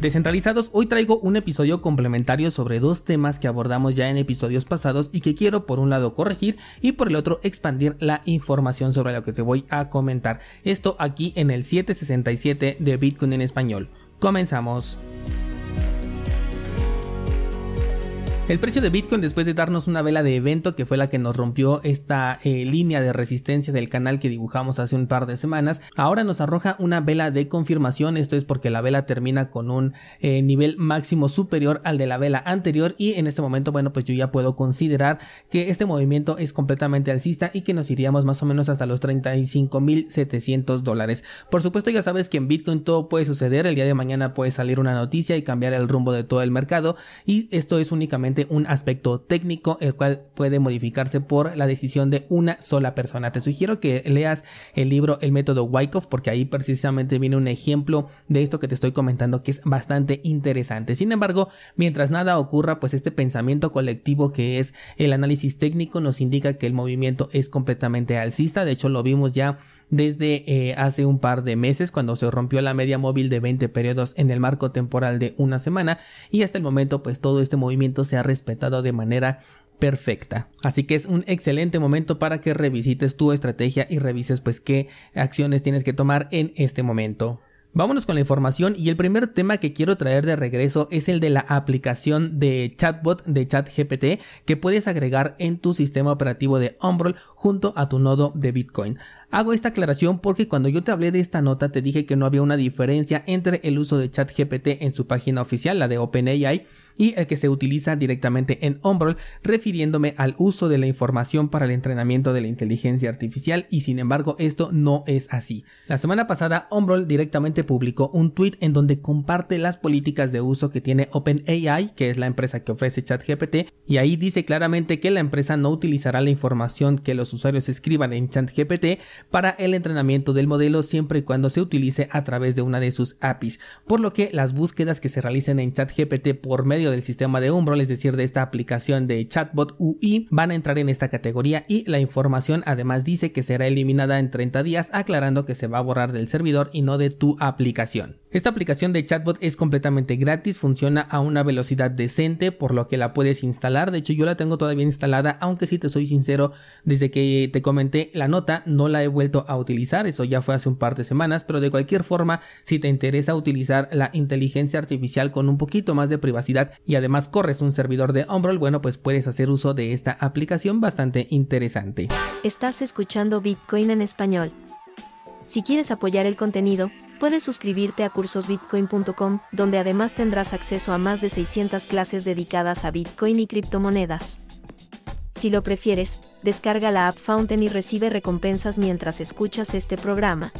Descentralizados, hoy traigo un episodio complementario sobre dos temas que abordamos ya en episodios pasados y que quiero por un lado corregir y por el otro expandir la información sobre lo que te voy a comentar. Esto aquí en el 767 de Bitcoin en español. Comenzamos. El precio de Bitcoin después de darnos una vela de evento que fue la que nos rompió esta eh, línea de resistencia del canal que dibujamos hace un par de semanas, ahora nos arroja una vela de confirmación, esto es porque la vela termina con un eh, nivel máximo superior al de la vela anterior y en este momento bueno pues yo ya puedo considerar que este movimiento es completamente alcista y que nos iríamos más o menos hasta los 35.700 dólares. Por supuesto ya sabes que en Bitcoin todo puede suceder, el día de mañana puede salir una noticia y cambiar el rumbo de todo el mercado y esto es únicamente un aspecto técnico el cual puede modificarse por la decisión de una sola persona. Te sugiero que leas el libro El método Wyckoff porque ahí precisamente viene un ejemplo de esto que te estoy comentando que es bastante interesante. Sin embargo, mientras nada ocurra, pues este pensamiento colectivo que es el análisis técnico nos indica que el movimiento es completamente alcista. De hecho, lo vimos ya desde eh, hace un par de meses cuando se rompió la media móvil de 20 periodos en el marco temporal de una semana y hasta el momento pues todo este movimiento se ha respetado de manera perfecta. Así que es un excelente momento para que revisites tu estrategia y revises pues qué acciones tienes que tomar en este momento. Vámonos con la información y el primer tema que quiero traer de regreso es el de la aplicación de chatbot de ChatGPT que puedes agregar en tu sistema operativo de Umbrel junto a tu nodo de Bitcoin. Hago esta aclaración porque cuando yo te hablé de esta nota te dije que no había una diferencia entre el uso de ChatGPT en su página oficial, la de OpenAI, y el que se utiliza directamente en Umbrel, refiriéndome al uso de la información para el entrenamiento de la inteligencia artificial y sin embargo esto no es así. La semana pasada Umbrel directamente publicó un tweet en donde comparte las políticas de uso que tiene OpenAI, que es la empresa que ofrece ChatGPT, y ahí dice claramente que la empresa no utilizará la información que los usuarios escriban en ChatGPT para el entrenamiento del modelo siempre y cuando se utilice a través de una de sus APIs, por lo que las búsquedas que se realicen en ChatGPT por medio del sistema de Umbro, es decir, de esta aplicación de chatbot UI, van a entrar en esta categoría y la información además dice que será eliminada en 30 días, aclarando que se va a borrar del servidor y no de tu aplicación. Esta aplicación de chatbot es completamente gratis, funciona a una velocidad decente, por lo que la puedes instalar. De hecho, yo la tengo todavía instalada, aunque si te soy sincero, desde que te comenté la nota, no la he vuelto a utilizar. Eso ya fue hace un par de semanas, pero de cualquier forma, si te interesa utilizar la inteligencia artificial con un poquito más de privacidad y además corres un servidor de Umbrel, bueno, pues puedes hacer uso de esta aplicación bastante interesante. Estás escuchando Bitcoin en español. Si quieres apoyar el contenido, puedes suscribirte a cursosbitcoin.com, donde además tendrás acceso a más de 600 clases dedicadas a Bitcoin y criptomonedas. Si lo prefieres, descarga la app Fountain y recibe recompensas mientras escuchas este programa.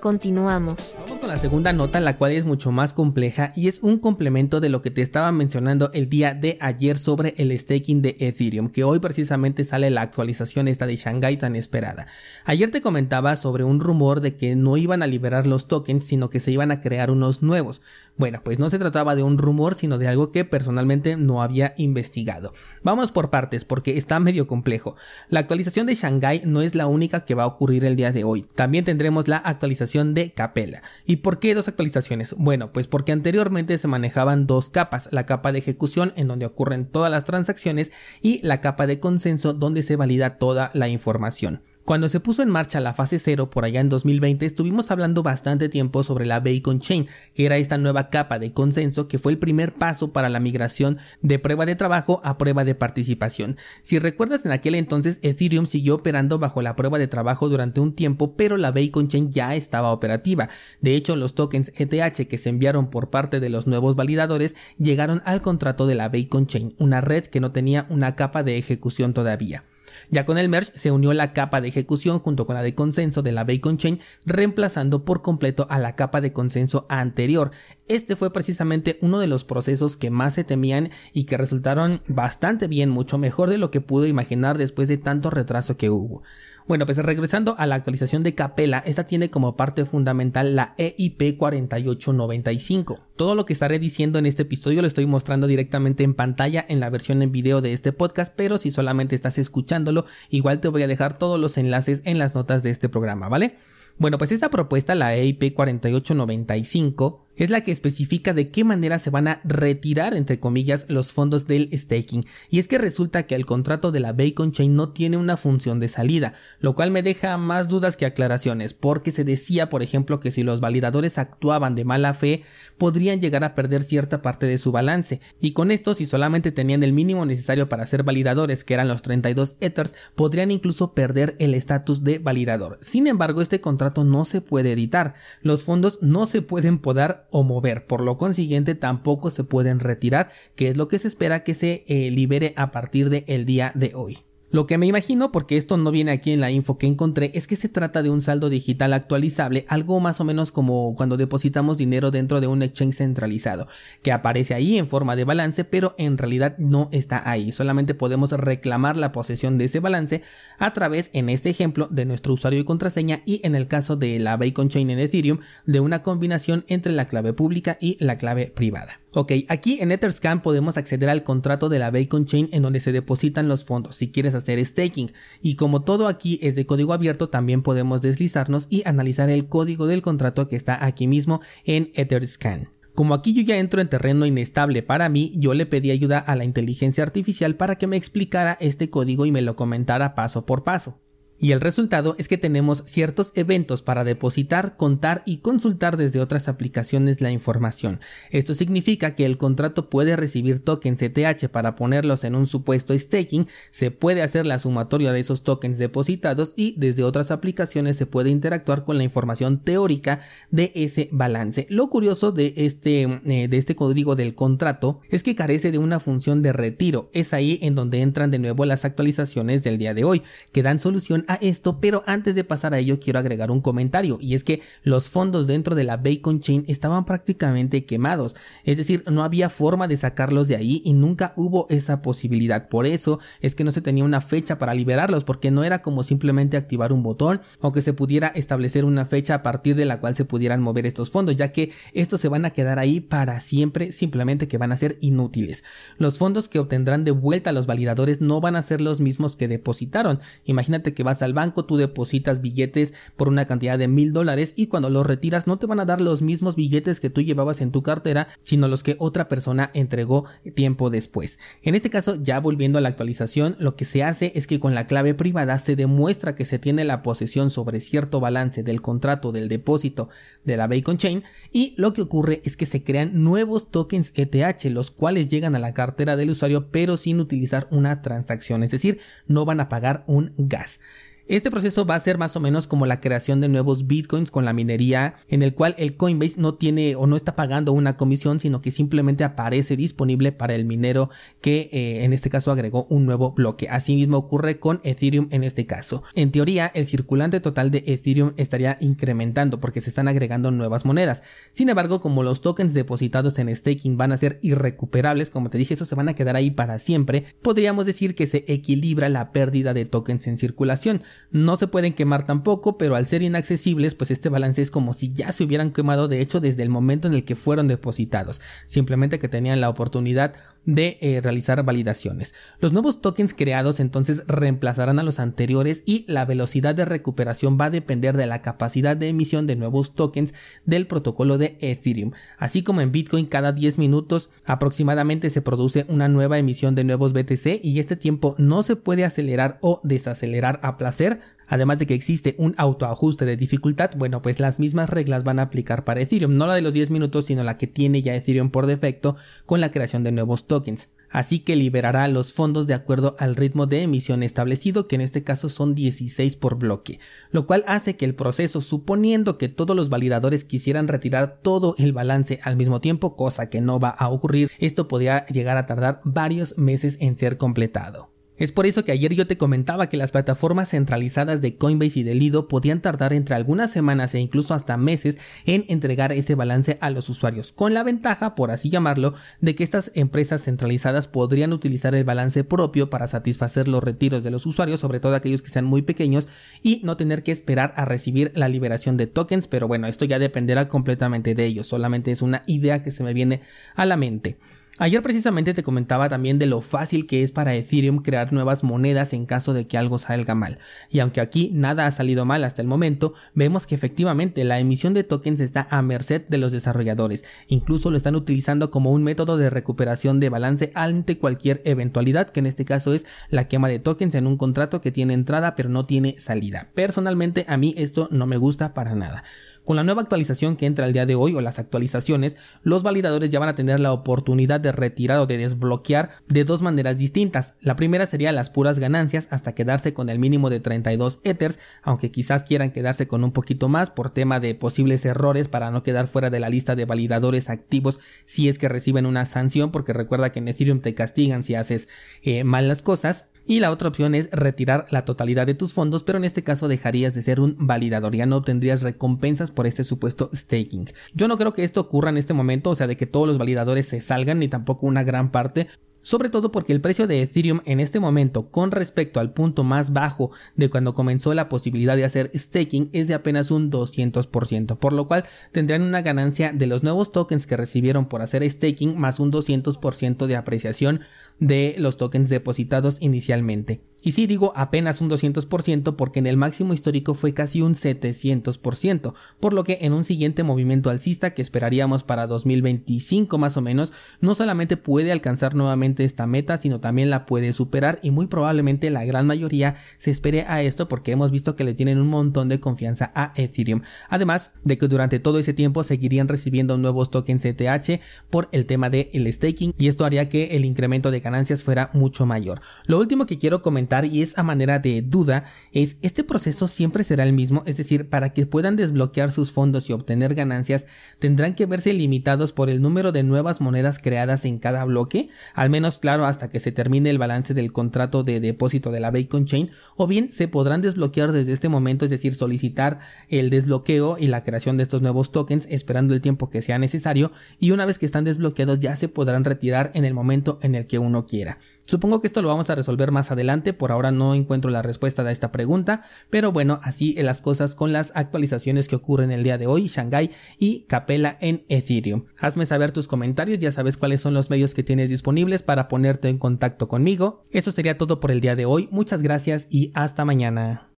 Continuamos. Con la segunda nota, la cual es mucho más compleja y es un complemento de lo que te estaba mencionando el día de ayer sobre el staking de Ethereum, que hoy precisamente sale la actualización esta de Shanghai tan esperada. Ayer te comentaba sobre un rumor de que no iban a liberar los tokens, sino que se iban a crear unos nuevos. Bueno, pues no se trataba de un rumor, sino de algo que personalmente no había investigado. Vamos por partes, porque está medio complejo. La actualización de Shanghai no es la única que va a ocurrir el día de hoy. También tendremos la actualización de Capella. ¿Y por qué dos actualizaciones? Bueno, pues porque anteriormente se manejaban dos capas, la capa de ejecución en donde ocurren todas las transacciones y la capa de consenso donde se valida toda la información. Cuando se puso en marcha la fase 0 por allá en 2020 estuvimos hablando bastante tiempo sobre la Bacon Chain, que era esta nueva capa de consenso que fue el primer paso para la migración de prueba de trabajo a prueba de participación. Si recuerdas en aquel entonces Ethereum siguió operando bajo la prueba de trabajo durante un tiempo, pero la Bacon Chain ya estaba operativa. De hecho, los tokens ETH que se enviaron por parte de los nuevos validadores llegaron al contrato de la Bacon Chain, una red que no tenía una capa de ejecución todavía. Ya con el merge se unió la capa de ejecución junto con la de consenso de la Bacon Chain, reemplazando por completo a la capa de consenso anterior. Este fue precisamente uno de los procesos que más se temían y que resultaron bastante bien, mucho mejor de lo que pudo imaginar después de tanto retraso que hubo. Bueno, pues regresando a la actualización de Capella, esta tiene como parte fundamental la EIP 4895. Todo lo que estaré diciendo en este episodio lo estoy mostrando directamente en pantalla en la versión en video de este podcast, pero si solamente estás escuchándolo, igual te voy a dejar todos los enlaces en las notas de este programa, ¿vale? Bueno, pues esta propuesta, la EIP 4895, es la que especifica de qué manera se van a retirar, entre comillas, los fondos del staking. Y es que resulta que el contrato de la Bacon Chain no tiene una función de salida, lo cual me deja más dudas que aclaraciones, porque se decía, por ejemplo, que si los validadores actuaban de mala fe, podrían llegar a perder cierta parte de su balance. Y con esto, si solamente tenían el mínimo necesario para ser validadores, que eran los 32 Ethers, podrían incluso perder el estatus de validador. Sin embargo, este contrato no se puede editar. Los fondos no se pueden podar o mover, por lo consiguiente tampoco se pueden retirar, que es lo que se espera que se eh, libere a partir del día de hoy. Lo que me imagino, porque esto no viene aquí en la info que encontré, es que se trata de un saldo digital actualizable, algo más o menos como cuando depositamos dinero dentro de un exchange centralizado, que aparece ahí en forma de balance, pero en realidad no está ahí. Solamente podemos reclamar la posesión de ese balance a través, en este ejemplo, de nuestro usuario y contraseña y en el caso de la Bacon Chain en Ethereum, de una combinación entre la clave pública y la clave privada. Ok, aquí en Etherscan podemos acceder al contrato de la Bacon Chain en donde se depositan los fondos si quieres hacer staking. Y como todo aquí es de código abierto, también podemos deslizarnos y analizar el código del contrato que está aquí mismo en Etherscan. Como aquí yo ya entro en terreno inestable para mí, yo le pedí ayuda a la inteligencia artificial para que me explicara este código y me lo comentara paso por paso. Y el resultado es que tenemos ciertos eventos para depositar, contar y consultar desde otras aplicaciones la información. Esto significa que el contrato puede recibir tokens ETH para ponerlos en un supuesto staking, se puede hacer la sumatoria de esos tokens depositados y desde otras aplicaciones se puede interactuar con la información teórica de ese balance. Lo curioso de este, eh, de este código del contrato es que carece de una función de retiro. Es ahí en donde entran de nuevo las actualizaciones del día de hoy, que dan solución esto, pero antes de pasar a ello quiero agregar un comentario y es que los fondos dentro de la Bacon Chain estaban prácticamente quemados, es decir, no había forma de sacarlos de ahí y nunca hubo esa posibilidad. Por eso es que no se tenía una fecha para liberarlos porque no era como simplemente activar un botón o que se pudiera establecer una fecha a partir de la cual se pudieran mover estos fondos, ya que estos se van a quedar ahí para siempre, simplemente que van a ser inútiles. Los fondos que obtendrán de vuelta los validadores no van a ser los mismos que depositaron. Imagínate que vas al banco, tú depositas billetes por una cantidad de mil dólares y cuando los retiras no te van a dar los mismos billetes que tú llevabas en tu cartera, sino los que otra persona entregó tiempo después. En este caso, ya volviendo a la actualización, lo que se hace es que con la clave privada se demuestra que se tiene la posesión sobre cierto balance del contrato del depósito de la Bacon Chain y lo que ocurre es que se crean nuevos tokens ETH, los cuales llegan a la cartera del usuario pero sin utilizar una transacción, es decir, no van a pagar un gas. Este proceso va a ser más o menos como la creación de nuevos bitcoins con la minería, en el cual el Coinbase no tiene o no está pagando una comisión, sino que simplemente aparece disponible para el minero que eh, en este caso agregó un nuevo bloque. Asimismo ocurre con Ethereum en este caso. En teoría, el circulante total de Ethereum estaría incrementando porque se están agregando nuevas monedas. Sin embargo, como los tokens depositados en staking van a ser irrecuperables, como te dije, esos se van a quedar ahí para siempre, podríamos decir que se equilibra la pérdida de tokens en circulación no se pueden quemar tampoco, pero al ser inaccesibles, pues este balance es como si ya se hubieran quemado de hecho desde el momento en el que fueron depositados, simplemente que tenían la oportunidad de eh, realizar validaciones. Los nuevos tokens creados entonces reemplazarán a los anteriores y la velocidad de recuperación va a depender de la capacidad de emisión de nuevos tokens del protocolo de Ethereum. Así como en Bitcoin cada 10 minutos aproximadamente se produce una nueva emisión de nuevos BTC y este tiempo no se puede acelerar o desacelerar a placer, Además de que existe un autoajuste de dificultad, bueno, pues las mismas reglas van a aplicar para Ethereum, no la de los 10 minutos, sino la que tiene ya Ethereum por defecto con la creación de nuevos tokens. Así que liberará los fondos de acuerdo al ritmo de emisión establecido, que en este caso son 16 por bloque, lo cual hace que el proceso, suponiendo que todos los validadores quisieran retirar todo el balance al mismo tiempo, cosa que no va a ocurrir, esto podría llegar a tardar varios meses en ser completado. Es por eso que ayer yo te comentaba que las plataformas centralizadas de Coinbase y de Lido podían tardar entre algunas semanas e incluso hasta meses en entregar ese balance a los usuarios, con la ventaja, por así llamarlo, de que estas empresas centralizadas podrían utilizar el balance propio para satisfacer los retiros de los usuarios, sobre todo aquellos que sean muy pequeños, y no tener que esperar a recibir la liberación de tokens, pero bueno, esto ya dependerá completamente de ellos, solamente es una idea que se me viene a la mente. Ayer precisamente te comentaba también de lo fácil que es para Ethereum crear nuevas monedas en caso de que algo salga mal. Y aunque aquí nada ha salido mal hasta el momento, vemos que efectivamente la emisión de tokens está a merced de los desarrolladores. Incluso lo están utilizando como un método de recuperación de balance ante cualquier eventualidad, que en este caso es la quema de tokens en un contrato que tiene entrada pero no tiene salida. Personalmente a mí esto no me gusta para nada. Con la nueva actualización que entra el día de hoy o las actualizaciones, los validadores ya van a tener la oportunidad de retirar o de desbloquear de dos maneras distintas. La primera sería las puras ganancias hasta quedarse con el mínimo de 32 Ethers, aunque quizás quieran quedarse con un poquito más por tema de posibles errores para no quedar fuera de la lista de validadores activos si es que reciben una sanción, porque recuerda que en Ethereum te castigan si haces eh, mal las cosas. Y la otra opción es retirar la totalidad de tus fondos, pero en este caso dejarías de ser un validador, ya no obtendrías recompensas por este supuesto staking. Yo no creo que esto ocurra en este momento, o sea, de que todos los validadores se salgan, ni tampoco una gran parte, sobre todo porque el precio de Ethereum en este momento con respecto al punto más bajo de cuando comenzó la posibilidad de hacer staking es de apenas un 200%, por lo cual tendrán una ganancia de los nuevos tokens que recibieron por hacer staking más un 200% de apreciación de los tokens depositados inicialmente. Y sí digo apenas un 200% porque en el máximo histórico fue casi un 700%, por lo que en un siguiente movimiento alcista que esperaríamos para 2025 más o menos, no solamente puede alcanzar nuevamente esta meta, sino también la puede superar y muy probablemente la gran mayoría se espere a esto porque hemos visto que le tienen un montón de confianza a Ethereum. Además de que durante todo ese tiempo seguirían recibiendo nuevos tokens ETH por el tema del el staking y esto haría que el incremento de ganancias fuera mucho mayor. Lo último que quiero y es a manera de duda es este proceso siempre será el mismo, es decir, para que puedan desbloquear sus fondos y obtener ganancias tendrán que verse limitados por el número de nuevas monedas creadas en cada bloque, al menos claro hasta que se termine el balance del contrato de depósito de la Bacon Chain, o bien se podrán desbloquear desde este momento, es decir, solicitar el desbloqueo y la creación de estos nuevos tokens esperando el tiempo que sea necesario y una vez que están desbloqueados ya se podrán retirar en el momento en el que uno quiera. Supongo que esto lo vamos a resolver más adelante, por ahora no encuentro la respuesta a esta pregunta, pero bueno, así las cosas con las actualizaciones que ocurren el día de hoy, Shanghai y Capella en Ethereum. Hazme saber tus comentarios, ya sabes cuáles son los medios que tienes disponibles para ponerte en contacto conmigo. Eso sería todo por el día de hoy, muchas gracias y hasta mañana.